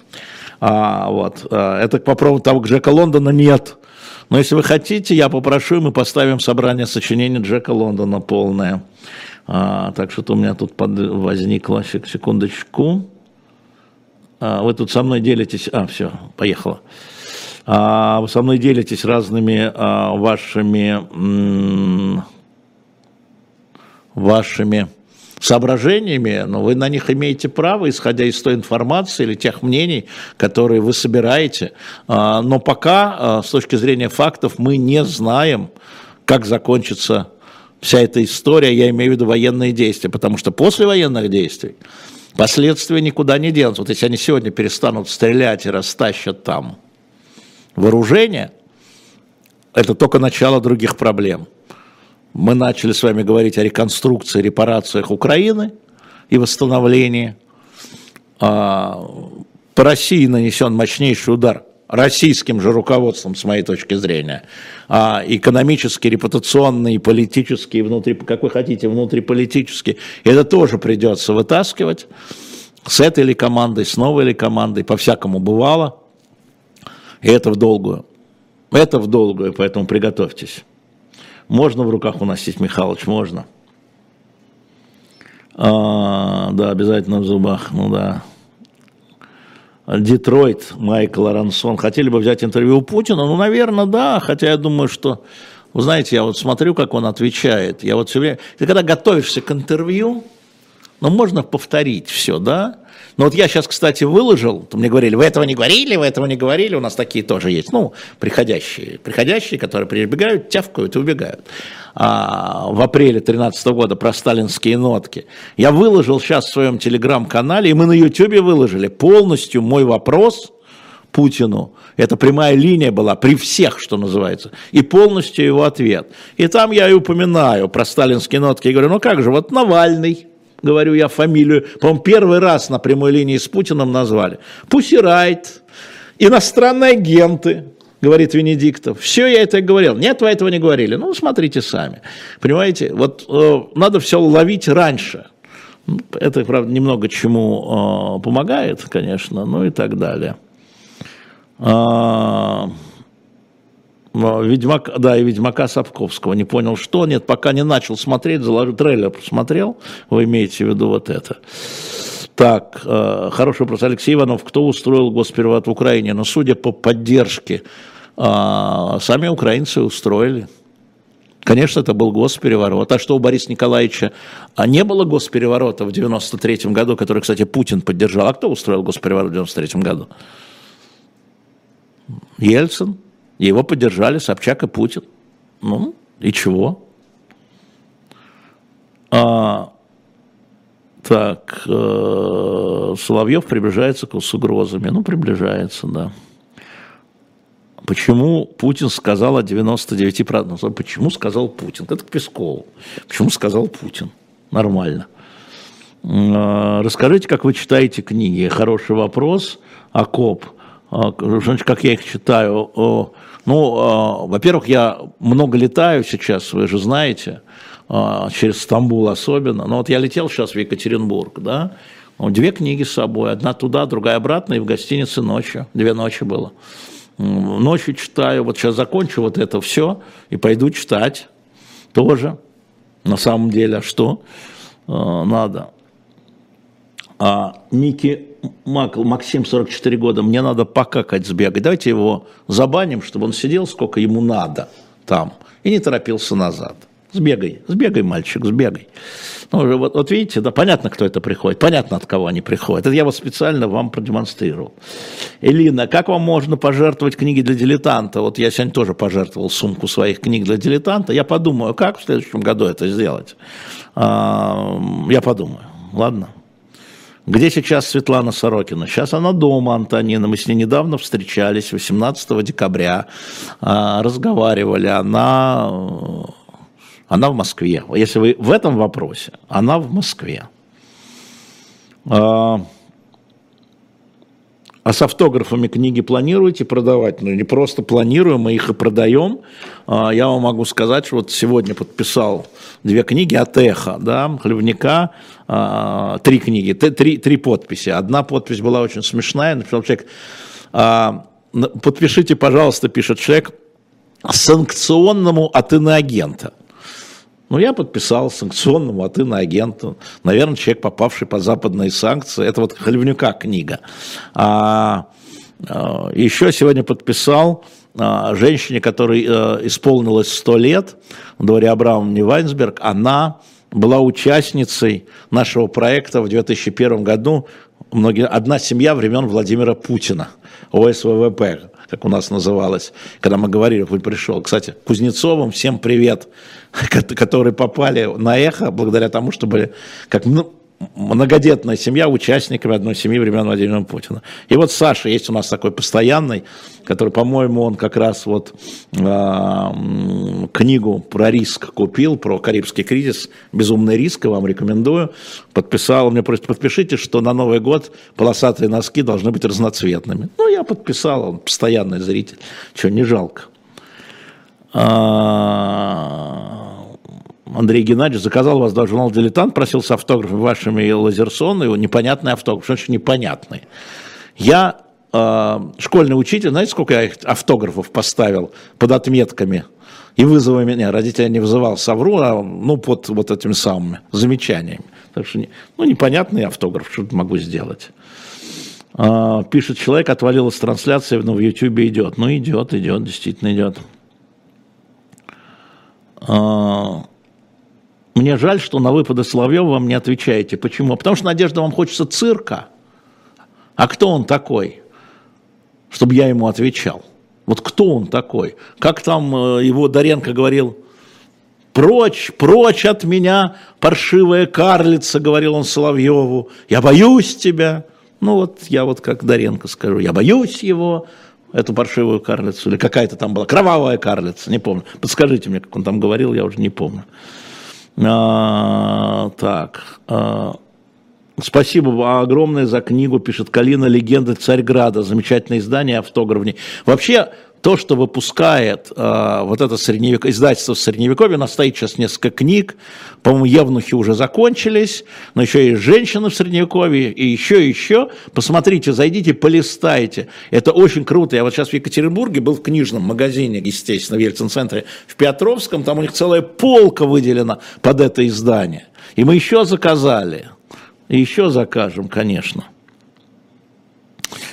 [SPEAKER 2] А, вот. А, это по того, Джека Лондона нет. Но если вы хотите, я попрошу, и мы поставим собрание сочинений Джека Лондона полное. А, так что у меня тут под... возникло, секундочку. А, вы тут со мной делитесь, а, все, поехало. А, вы со мной делитесь разными а, вашими, м- вашими соображениями, но вы на них имеете право, исходя из той информации или тех мнений, которые вы собираете. А, но пока, а, с точки зрения фактов, мы не знаем, как закончится вся эта история, я имею в виду военные действия, потому что после военных действий последствия никуда не денутся. Вот если они сегодня перестанут стрелять и растащат там вооружение, это только начало других проблем мы начали с вами говорить о реконструкции, репарациях Украины и восстановлении. А, по России нанесен мощнейший удар российским же руководством, с моей точки зрения, а, экономический, репутационный, политический, внутри, как вы хотите, внутриполитический, это тоже придется вытаскивать с этой или командой, с новой или командой, по-всякому бывало, и это в долгую. Это в долгую, поэтому приготовьтесь. Можно в руках уносить, Михалыч, можно. А, да, обязательно в зубах, ну да. Детройт, Майкл Арансон. Хотели бы взять интервью у Путина? Ну, наверное, да, хотя я думаю, что... Вы знаете, я вот смотрю, как он отвечает. Я вот все время... Ты когда готовишься к интервью, Но можно повторить все, да? Но вот я сейчас, кстати, выложил, мне говорили, вы этого не говорили, вы этого не говорили, у нас такие тоже есть, ну, приходящие, приходящие, которые прибегают, тявкают и убегают. А, в апреле 2013 года про сталинские нотки. Я выложил сейчас в своем телеграм-канале, и мы на ютубе выложили полностью мой вопрос Путину. Это прямая линия была при всех, что называется, и полностью его ответ. И там я и упоминаю про сталинские нотки, и говорю, ну как же, вот Навальный, говорю я фамилию, по-моему, первый раз на прямой линии с Путиным назвали. Пусирайт, иностранные агенты, говорит Венедиктов. Все я это говорил. Нет, вы этого не говорили. Ну, смотрите сами. Понимаете, вот э, надо все ловить раньше. Это, правда, немного чему э, помогает, конечно, ну и так далее. А, Ведьмак, да, и Ведьмака Сапковского. Не понял, что. Нет, пока не начал смотреть, заложил, трейлер посмотрел. Вы имеете в виду вот это. Так, э, хороший вопрос. Алексей Иванов, кто устроил госперевод в Украине? Но ну, судя по поддержке, э, сами украинцы устроили. Конечно, это был госпереворот. А что у Бориса Николаевича а не было госпереворота в 93 году, который, кстати, Путин поддержал? А кто устроил госпереворот в 93 году? Ельцин. Его поддержали Собчак и Путин. Ну, и чего? А, так, э, Соловьев приближается с угрозами. Ну, приближается, да. Почему Путин сказал о 99%? Ну, почему сказал Путин? Это к Пескову. Почему сказал Путин? Нормально. Э, расскажите, как вы читаете книги. Хороший вопрос. Окоп. А, как я их читаю. Ну, а, во-первых, я много летаю сейчас, вы же знаете, а, через Стамбул особенно. Но вот я летел сейчас в Екатеринбург, да, две книги с собой, одна туда, другая обратно, и в гостинице ночью, две ночи было. Ночью читаю, вот сейчас закончу вот это все, и пойду читать тоже. На самом деле, а что надо? А Ники Мак, Максим, 44 года, мне надо покакать сбегать. Давайте его забаним, чтобы он сидел, сколько ему надо там, и не торопился назад. Сбегай, сбегай, мальчик, сбегай. Ну, вот, вот видите, да, понятно, кто это приходит, понятно, от кого они приходят. Это я вот специально вам продемонстрировал. Элина, как вам можно пожертвовать книги для дилетанта? Вот я сегодня тоже пожертвовал сумку своих книг для дилетанта. Я подумаю, как в следующем году это сделать. Я подумаю, ладно? Где сейчас Светлана Сорокина? Сейчас она дома, Антонина. Мы с ней недавно встречались, 18 декабря, а, разговаривали. Она, она в Москве. Если вы в этом вопросе, она в Москве. А, с автографами книги планируете продавать? Ну, не просто планируем, мы их и продаем. А, я вам могу сказать, что вот сегодня подписал две книги от Эхо, да, Хлебника, а, три книги, три, три подписи. Одна подпись была очень смешная, написал человек, а, подпишите, пожалуйста, пишет человек, санкционному от иноагента. Ну, я подписал санкционному от иноагенту. Наверное, человек, попавший под западные санкции. Это вот Хлевнюка книга. А, а, еще сегодня подписал а, женщине, которой а, исполнилось 100 лет, Дори Абрамовне Вайнсберг. Она была участницей нашего проекта в 2001 году. Многие, одна семья времен Владимира Путина, ОСВВП как у нас называлось, когда мы говорили, путь пришел. Кстати, Кузнецовым всем привет, которые попали на эхо благодаря тому, что были как ну, многодетная семья участниками одной семьи времен Владимира Путина. И вот Саша есть у нас такой постоянный, который, по-моему, он как раз вот э, книгу про риск купил, про Карибский кризис, «Безумный риск», вам рекомендую, подписал, мне просит, подпишите, что на Новый год полосатые носки должны быть разноцветными. Ну, я подписал, он постоянный зритель, что, не жалко. А, Андрей Геннадьевич заказал вас даже журнал «Дилетант», просил с автографом вашими Лазерсон, его непонятный автограф, что значит непонятный. Я э, школьный учитель, знаете, сколько я их автографов поставил под отметками и вызовами, меня, родителя не вызывал, совру, а, ну, под вот этими самыми замечаниями. Так что, ну, непонятный автограф, что могу сделать. Э, пишет человек, отвалилась трансляция, но в Ютьюбе идет. Ну, идет, идет, действительно идет. Э, мне жаль, что на выпады Соловьева вам не отвечаете. Почему? Потому что, Надежда, вам хочется цирка. А кто он такой? Чтобы я ему отвечал. Вот кто он такой? Как там э, его Доренко говорил, Прочь, прочь от меня, паршивая карлица, говорил он Соловьеву. Я боюсь тебя. Ну вот я вот как Доренко скажу, я боюсь его, эту паршивую карлицу, или какая-то там была, кровавая карлица, не помню. Подскажите мне, как он там говорил, я уже не помню. А, так, а, Спасибо огромное за книгу, пишет Калина «Легенда Царьграда». Замечательное издание, автограф. Вообще, то, что выпускает э, вот это средневек... издательство Средневековья, у нас стоит сейчас несколько книг, по-моему, Евнухи уже закончились, но еще есть женщины в Средневековье, и еще, и еще. Посмотрите, зайдите, полистайте. Это очень круто. Я вот сейчас в Екатеринбурге был в книжном магазине, естественно, в Ельцин-центре, в Петровском, там у них целая полка выделена под это издание. И мы еще заказали, и еще закажем, конечно.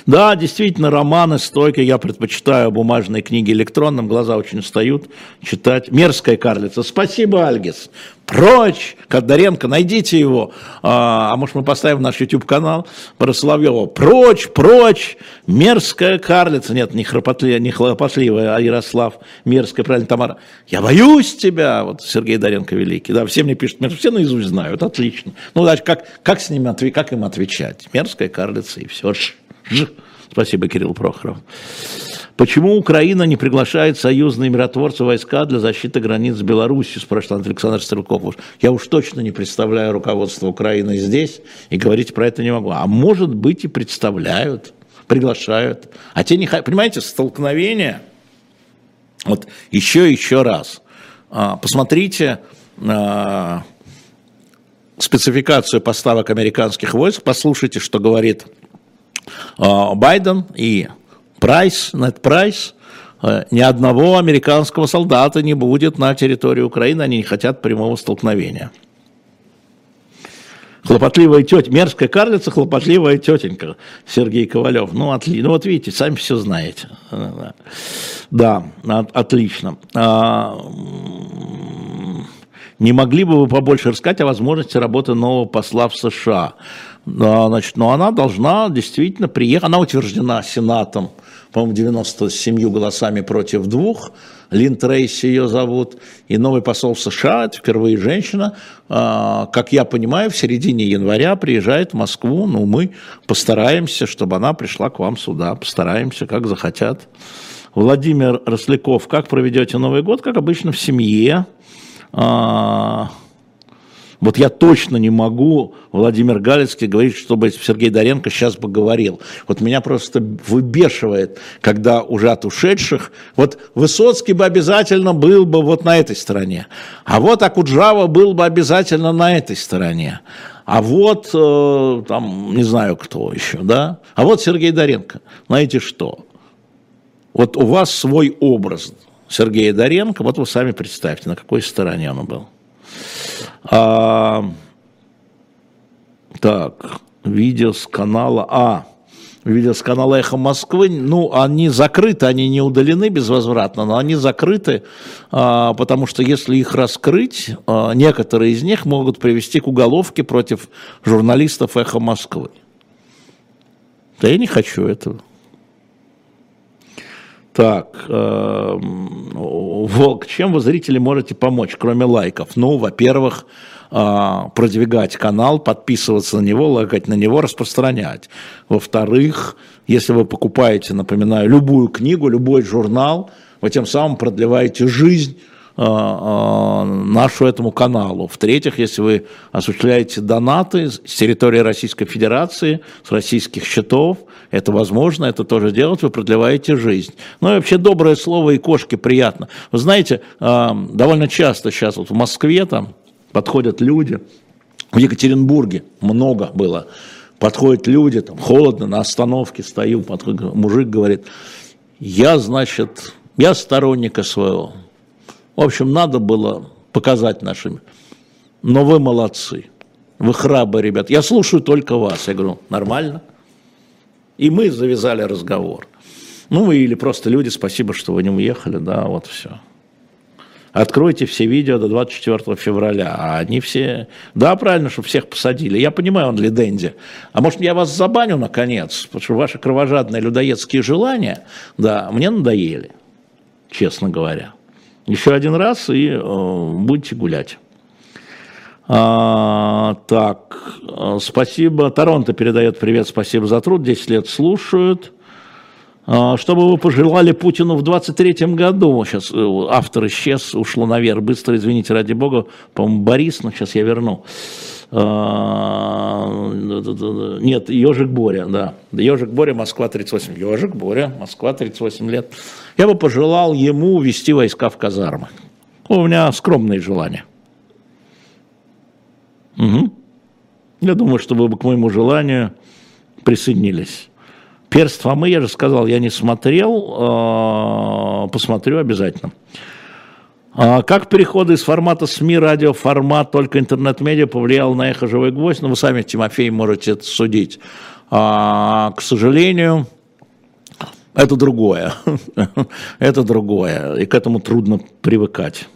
[SPEAKER 2] Да, действительно, романы стойки, я предпочитаю бумажные книги электронным, глаза очень устают читать. Мерзкая карлица. Спасибо, Альгис. Прочь! Кодаренко, найдите его. А, а может мы поставим наш YouTube-канал про Соловьева. Прочь, прочь! Мерзкая карлица. Нет, не, храпотли, не хлопотливая, а Ярослав. Мерзкая, правильно, Тамара. Я боюсь тебя. Вот Сергей Доренко великий. Да, все мне пишут, все наизусть знают. Отлично. Ну, значит, как, как с ними как им отвечать? Мерзкая карлица и все. Ж. Спасибо, Кирилл Прохоров. Почему Украина не приглашает союзные миротворцы войска для защиты границ с Беларусью, спрашивает Александр Стрелков. Я уж точно не представляю руководство Украины здесь и говорить про это не могу. А может быть и представляют, приглашают. А те не. Понимаете, столкновение. Вот еще еще раз. А, посмотрите а, спецификацию поставок американских войск, послушайте, что говорит Байден и Прайс, Нет Прайс, э, ни одного американского солдата не будет на территории Украины, они не хотят прямого столкновения. Хлопотливая тетя, мерзкая карлица, хлопотливая тетенька, Сергей Ковалев. Ну, отлично. Ну, вот видите, сами все знаете. Да, отлично. Не могли бы вы побольше рассказать о возможности работы нового посла в США? Значит, но она должна действительно приехать, она утверждена Сенатом, по-моему, 97 голосами против двух, Лин Трейси ее зовут, и новый посол США, это впервые женщина, а, как я понимаю, в середине января приезжает в Москву, ну, мы постараемся, чтобы она пришла к вам сюда, постараемся, как захотят. Владимир Росляков, как проведете Новый год? Как обычно, в семье. А, вот я точно не могу, Владимир Галицкий, говорить, чтобы Сергей Доренко сейчас бы говорил. Вот меня просто выбешивает, когда уже от ушедших, вот Высоцкий бы обязательно был бы вот на этой стороне, а вот Акуджава был бы обязательно на этой стороне. А вот, э, там, не знаю кто еще, да? А вот Сергей Доренко. Знаете что? Вот у вас свой образ Сергея Доренко, вот вы сами представьте, на какой стороне он был. А, так, видео с канала А. Видео с канала «Эхо Москвы», ну, они закрыты, они не удалены безвозвратно, но они закрыты, а, потому что если их раскрыть, а, некоторые из них могут привести к уголовке против журналистов «Эхо Москвы». Да я не хочу этого. Так, э, Волк, чем вы, зрители, можете помочь, кроме лайков? Ну, во-первых, э, продвигать канал, подписываться на него, лайкать на него, распространять. Во-вторых, если вы покупаете, напоминаю, любую книгу, любой журнал, вы тем самым продлеваете жизнь нашу этому каналу. В-третьих, если вы осуществляете донаты с территории Российской Федерации, с российских счетов, это возможно, это тоже делать, вы продлеваете жизнь. Ну и вообще доброе слово и кошке приятно. Вы знаете, э, довольно часто сейчас вот в Москве там подходят люди, в Екатеринбурге много было, подходят люди, там холодно, на остановке стою, подходит, мужик говорит, я, значит, я сторонник СВО, в общем, надо было показать нашим. Но вы молодцы. Вы храбрые, ребят. Я слушаю только вас. Я говорю, нормально. И мы завязали разговор. Ну, или просто люди, спасибо, что вы не уехали, да, вот все. Откройте все видео до 24 февраля. А они все... Да, правильно, что всех посадили. Я понимаю, он ли Дэнди. А может, я вас забаню, наконец? Потому что ваши кровожадные людоедские желания, да, мне надоели, честно говоря. Еще один раз и э, будете гулять. А, так, э, спасибо. Торонто передает привет, спасибо за труд. 10 лет слушают. А, что бы вы пожелали Путину в 23-м году? Сейчас э, автор исчез, ушло наверх. Быстро, извините, ради бога. По-моему, Борис, но сейчас я верну. А, нет, Ежик Боря, да. Ежик Боря, Москва 38. Ежик Боря, Москва 38 лет. Я бы пожелал ему ввести войска в казармы. У меня скромные желания. Угу. Я думаю, что вы бы к моему желанию присоединились. Перст Фомы, я же сказал, я не смотрел, а, посмотрю обязательно. А как переходы из формата СМИ, радиоформат, только интернет-медиа повлиял на эхо «Живой гвоздь»? Ну, вы сами, Тимофей, можете это судить. А, к сожалению, это другое. это другое. И к этому трудно привыкать.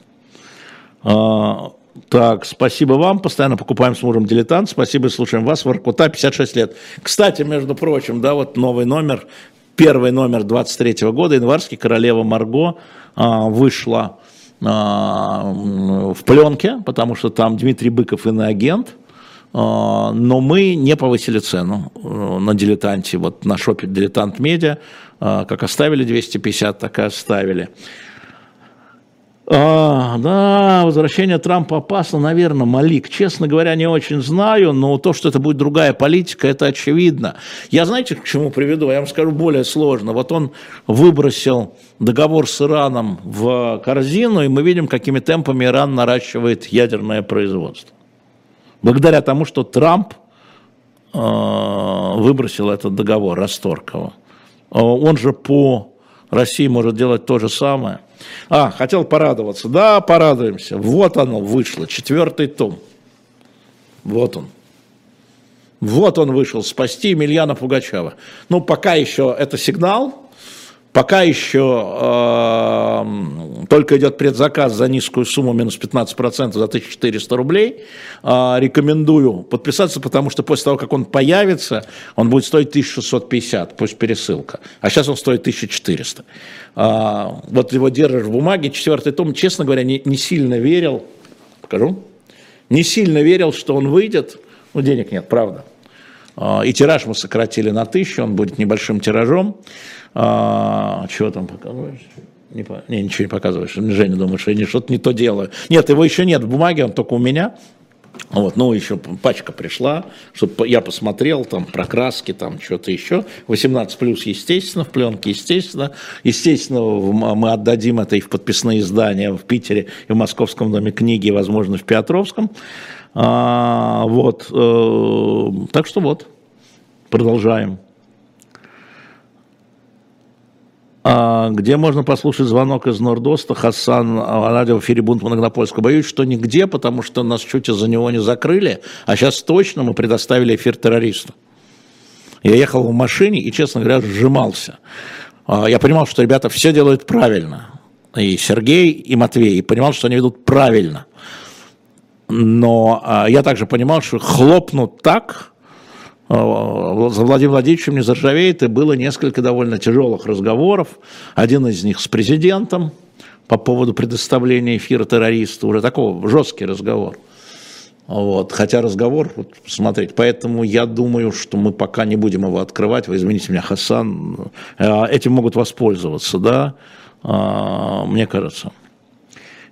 [SPEAKER 2] А, так, спасибо вам. Постоянно покупаем с мужем дилетант. Спасибо, слушаем вас. Воркута, 56 лет. Кстати, между прочим, да, вот новый номер, первый номер 23 -го года, январский, королева Марго вышла в пленке, потому что там Дмитрий Быков иноагент. А, но мы не повысили цену э, на дилетанте, вот на шопе Дилетант Медиа, а, как оставили 250, так и оставили. А, да, возвращение Трампа опасно, наверное, Малик. Честно говоря, не очень знаю, но то, что это будет другая политика, это очевидно. Я знаете, к чему приведу? Я вам скажу более сложно. Вот он выбросил договор с Ираном в корзину, и мы видим, какими темпами Иран наращивает ядерное производство. Благодаря тому, что Трамп э, выбросил этот договор, расторг его. А он же по России может делать то же самое. А, хотел порадоваться. Да, порадуемся. Вот оно вышло, четвертый том. Вот он. Вот он вышел, спасти Емельяна Пугачева. Ну, пока еще это сигнал, Пока еще э, только идет предзаказ за низкую сумму, минус 15% за 1400 рублей. Э, рекомендую подписаться, потому что после того, как он появится, он будет стоить 1650, пусть пересылка. А сейчас он стоит 1400. Э, вот его держишь в бумаге, четвертый том, честно говоря, не, не сильно верил, покажу, не сильно верил, что он выйдет. Ну, денег нет, правда. И тираж мы сократили на тысячу, он будет небольшим тиражом. А, чего там показываешь? Не, не, ничего не показываешь. Женя думает, что я что-то не то делаю. Нет, его еще нет в бумаге, он только у меня. Вот, ну, еще пачка пришла, чтобы я посмотрел, там, про краски, там, что-то еще. 18 плюс, естественно, в пленке, естественно. Естественно, мы отдадим это и в подписные издания в Питере, и в Московском доме книги, возможно, в Петровском. А, вот, э, так что вот, продолжаем. А, где можно послушать звонок из Нордоста, Хасан, радио эфире Бунт Моногнопольска. Боюсь, что нигде, потому что нас чуть из-за него не закрыли, а сейчас точно мы предоставили эфир террористу. Я ехал в машине и, честно говоря, сжимался. А, я понимал, что ребята все делают правильно. И Сергей, и Матвей. И понимал, что они ведут правильно. Но я также понимал, что хлопнут так, за Владимиром Владимировичем не заржавеет, и было несколько довольно тяжелых разговоров. Один из них с президентом по поводу предоставления эфира террористу, уже такой жесткий разговор. Вот. Хотя разговор, вот, смотрите, поэтому я думаю, что мы пока не будем его открывать. Вы извините меня, Хасан, э, этим могут воспользоваться, да, а, мне кажется.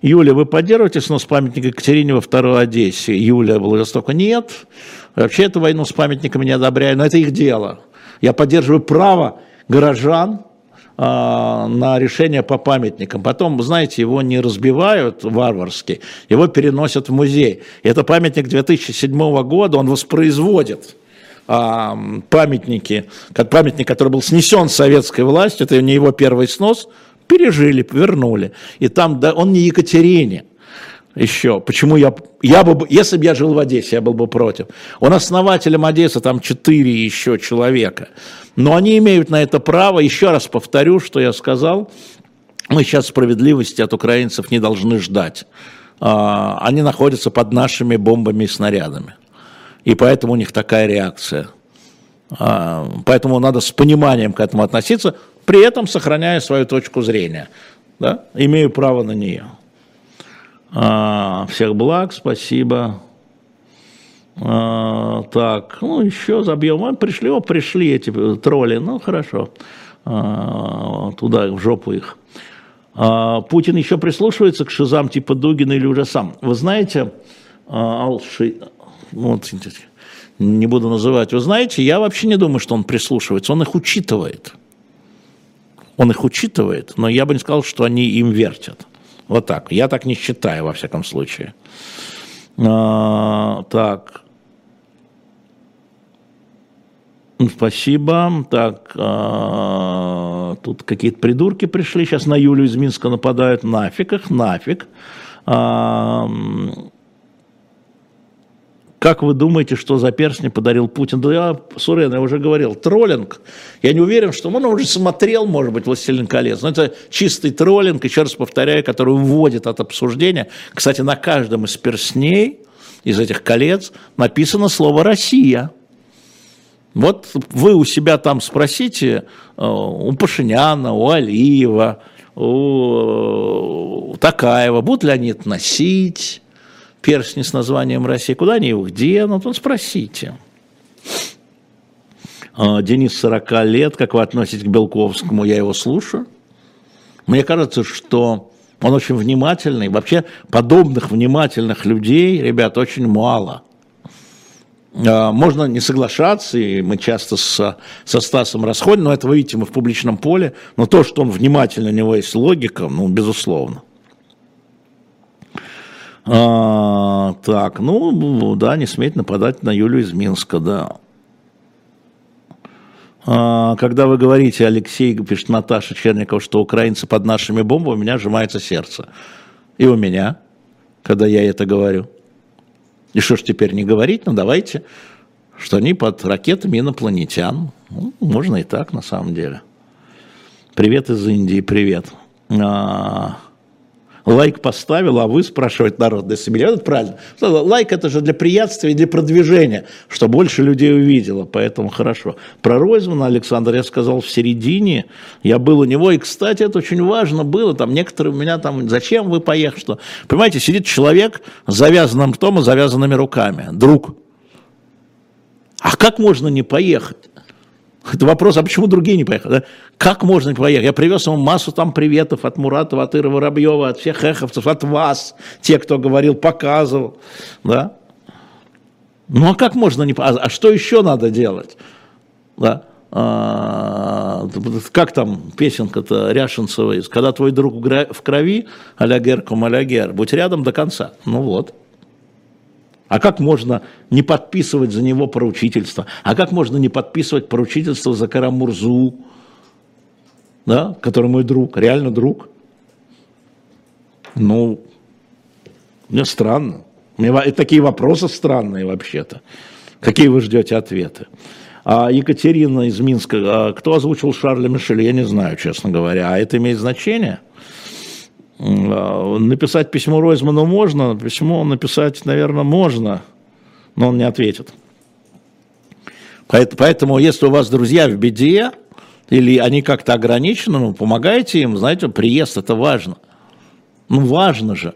[SPEAKER 2] Юля, вы поддерживаете снос памятника Екатерине во второй Одессе? Юля Владивостока? Нет. Вообще эту войну с памятниками не одобряю, но это их дело. Я поддерживаю право горожан а, на решение по памятникам. Потом, знаете, его не разбивают варварски, его переносят в музей. Это памятник 2007 года, он воспроизводит а, памятники, памятник, который был снесен советской властью, это не его первый снос, пережили, вернули. И там, да, он не Екатерине, еще. Почему я, я бы, если бы я жил в Одессе, я был бы против. Он основателем Одессы, там четыре еще человека. Но они имеют на это право. Еще раз повторю, что я сказал. мы сейчас справедливости от украинцев не должны ждать. А, они находятся под нашими бомбами и снарядами. И поэтому у них такая реакция. А, поэтому надо с пониманием к этому относиться, при этом сохраняя свою точку зрения. Да? Имею право на нее. А, всех благ, спасибо. Так, ну еще забьем. Пришли, о, пришли эти тролли. Ну хорошо. Туда, в жопу их. А, Путин еще прислушивается к шизам типа Дугина или уже сам. Вы знаете, а, Алши, вот, не буду называть, вы знаете, я вообще не думаю, что он прислушивается, он их учитывает. Он их учитывает, но я бы не сказал, что они им вертят. Вот так. Я так не считаю, во всяком случае. А, так. Спасибо. Так, а, тут какие-то придурки пришли. Сейчас на Юлю из Минска нападают. Нафиг их, нафиг. А, как вы думаете, что за перстни подарил Путин? Да я, Сурен, я уже говорил, троллинг. Я не уверен, что он уже смотрел, может быть, «Властелин колец». Но это чистый троллинг, еще раз повторяю, который уводит от обсуждения. Кстати, на каждом из перстней, из этих колец, написано слово «Россия». Вот вы у себя там спросите, э, у Пашиняна, у Алиева, у Такаева, будут ли они это носить, перстни с названием Россия, куда они их денут, вот спросите. А, Денис 40 лет, как вы относитесь к Белковскому, я его слушаю. Мне кажется, что он очень внимательный. Вообще подобных внимательных людей, ребят, очень мало. А, можно не соглашаться, и мы часто с, со Стасом расходим, но это вы видите, мы в публичном поле, но то, что он внимательно, у него есть логика, ну, безусловно. А, так, ну, да, не сметь нападать на Юлю из Минска, да. А, когда вы говорите, Алексей, пишет Наташа Черникова, что украинцы под нашими бомбами, у меня сжимается сердце. И у меня, когда я это говорю. И что ж теперь не говорить? Ну давайте, что они под ракетами инопланетян. Ну, можно и так на самом деле. Привет из Индии, привет. А, лайк поставил, а вы спрашиваете народ до себя. Это правильно. Лайк это же для приятствия и для продвижения, что больше людей увидело, поэтому хорошо. Про Ройзмана, Александр, я сказал в середине, я был у него, и, кстати, это очень важно было, там некоторые у меня там, зачем вы поехали, что... Понимаете, сидит человек с завязанным ртом и завязанными руками, друг. А как можно не поехать? Это вопрос, а почему другие не поехали? Как можно не поехать? Я привез ему массу там приветов от Муратова, от Ира Воробьева, от всех эховцев, от вас, те, кто говорил, показывал. Да? Ну а как можно не... А, а что еще надо делать? Да? А, как там песенка-то Ряшинцева, когда твой друг в крови, алягер кум алягер, будь рядом до конца. Ну вот. А как можно не подписывать за него поручительство? А как можно не подписывать поручительство за Карамурзу, да, который мой друг, реально друг? Ну, мне странно. Мне такие вопросы странные вообще-то. Какие вы ждете ответы? А Екатерина из Минска, а кто озвучил Шарля Мишеля, я не знаю, честно говоря. А это имеет значение? А, написать письмо Ройзману можно, письмо написать, наверное, можно, но он не ответит. Поэтому, если у вас друзья в беде, или они как-то ограничены, ну, помогайте им, знаете, приезд это важно. Ну, важно же.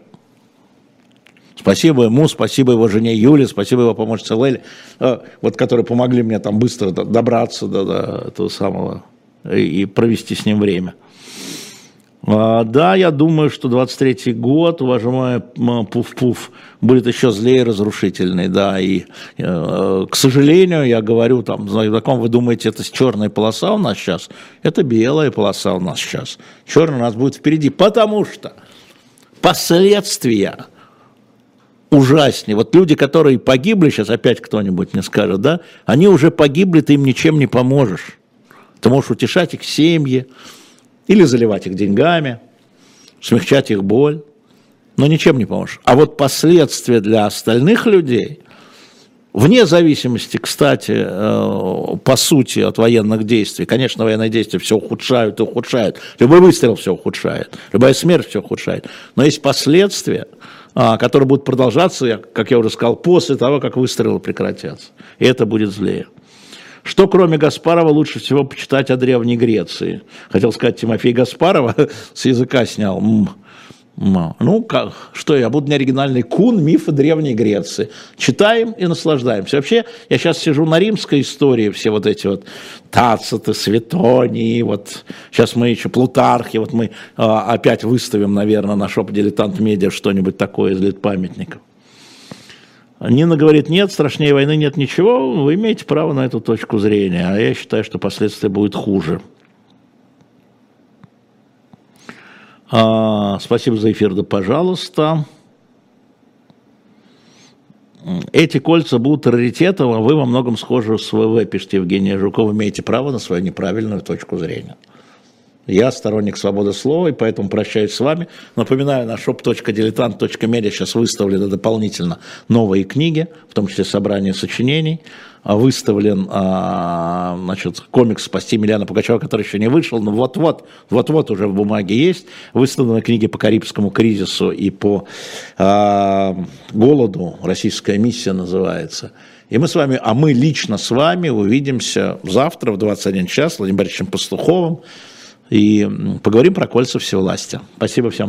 [SPEAKER 2] Спасибо ему, спасибо его жене Юле, спасибо его помощнице Леле, а, вот, которые помогли мне там быстро добраться до, до этого самого и провести с ним время. А, да, я думаю, что 23-й год, уважаемый Пуф-Пуф, будет еще злее разрушительный, да, и, э, к сожалению, я говорю, там, знатоком, вы думаете, это черная полоса у нас сейчас? Это белая полоса у нас сейчас. Черная у нас будет впереди, потому что последствия ужаснее. Вот люди, которые погибли, сейчас опять кто-нибудь мне скажет, да, они уже погибли, ты им ничем не поможешь. Ты можешь утешать их семьи, или заливать их деньгами, смягчать их боль, но ничем не поможешь. А вот последствия для остальных людей, Вне зависимости, кстати, э, по сути от военных действий, конечно, военные действия все ухудшают и ухудшают, любой выстрел все ухудшает, любая смерть все ухудшает, но есть последствия, а, которые будут продолжаться, как я уже сказал, после того, как выстрелы прекратятся, и это будет злее. Что, кроме Гаспарова, лучше всего почитать о Древней Греции? Хотел сказать Тимофей Гаспарова, с языка снял. Ну, как, что я буду неоригинальный кун, мифы Древней Греции. Читаем и наслаждаемся. Вообще, я сейчас сижу на римской истории, все вот эти вот Тациты, Светонии, вот сейчас мы еще Плутархи, вот мы а, опять выставим, наверное, на шоп дилетант медиа что-нибудь такое из лет памятников. Нина говорит, нет, страшнее войны нет ничего, вы имеете право на эту точку зрения, а я считаю, что последствия будут хуже. А, спасибо за эфир, да пожалуйста. Эти кольца будут раритетом, а вы во многом схожи с ВВ, пишет Евгения Жукова, имеете право на свою неправильную точку зрения. Я сторонник свободы слова, и поэтому прощаюсь с вами. Напоминаю, на shop.diletant.media сейчас выставлены дополнительно новые книги, в том числе собрание сочинений. А, выставлен а, значит, комикс «Спасти Миллиана Пугачева», который еще не вышел, но вот-вот, вот-вот уже в бумаге есть. Выставлены книги по Карибскому кризису и по а, голоду, «Российская миссия» называется. И мы с вами, а мы лично с вами увидимся завтра в 21 час с Владимиром Борисовичем Пастуховым и поговорим про кольца всевластия. Спасибо всем.